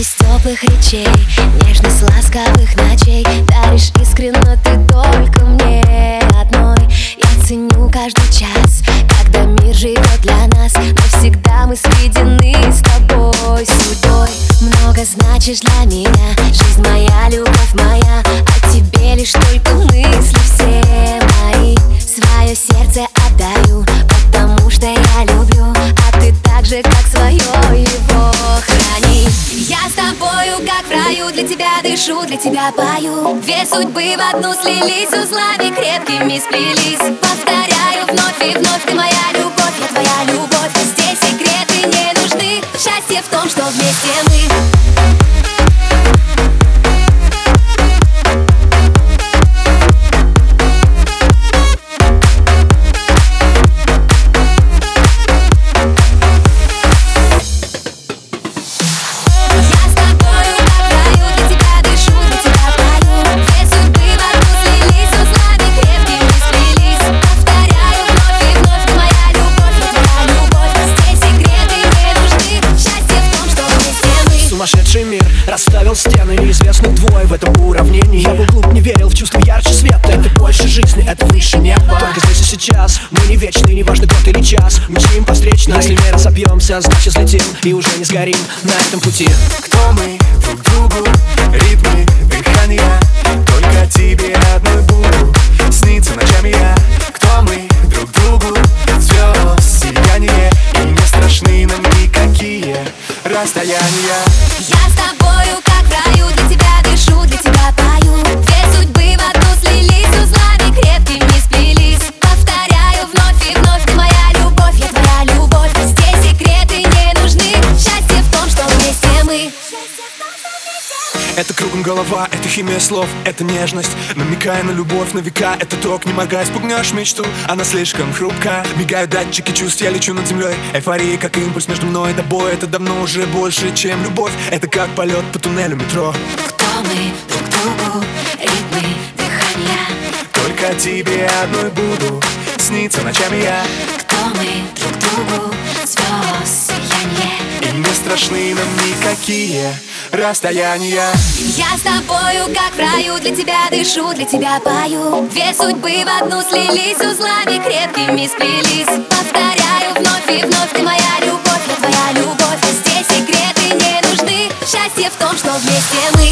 Радость теплых речей, нежность ласковых ночей. Даришь искренно ты только мне одной Я ценю каждый час, когда мир живет для нас. Навсегда мы сведены с тобой. Судьбой Много значишь для меня, жизнь моя, любовь моя. О тебе лишь только мысли все мои. Свое сердце отдаю, потому что я люблю. А ты так же, как для тебя дышу, для тебя пою. Две судьбы в одну слились, узлами крепкими сплелись. Повторяю вновь и вновь, ты моя любовь, я твоя любовь. Здесь секреты не нужны, счастье в том, что вместе мы стены Неизвестных двое в этом уравнении. Я был глуп, не верил в чувство ярче света. Это больше жизни, это выше неба. Только здесь и сейчас Мы не вечны, не важно год или час. Мчим по встречной Если не разобьемся, значит взлетим И уже не сгорим на этом пути. Кто мы? Друг другу? Ритмы, дыхания Только тебе одной буду. Снится ночами я. Кто мы? Друг другу? Звезд, сияние. И не страшны нам никакие расстояния. Я Это кругом голова, это химия слов, это нежность. Намекая на любовь на века, это ток, не моргай, спугнешь мечту. Она слишком хрупка, мигают датчики чувств, я лечу над землей. Эйфория, как импульс между мной и тобой. Это давно уже больше, чем любовь. Это как полет по туннелю метро. Кто мы? Друг другу, ритмы, дыхания. Только тебе одной буду Снится ночами я. Кто мы? Друг другу, звезд, сияние. И не страшны нам никакие расстояния. Я с тобою, как в раю, для тебя дышу, для тебя пою. Две судьбы в одну слились, узлами крепкими сплелись Повторяю вновь и вновь, ты моя любовь, я твоя любовь. Здесь секреты не нужны, счастье в том, что вместе мы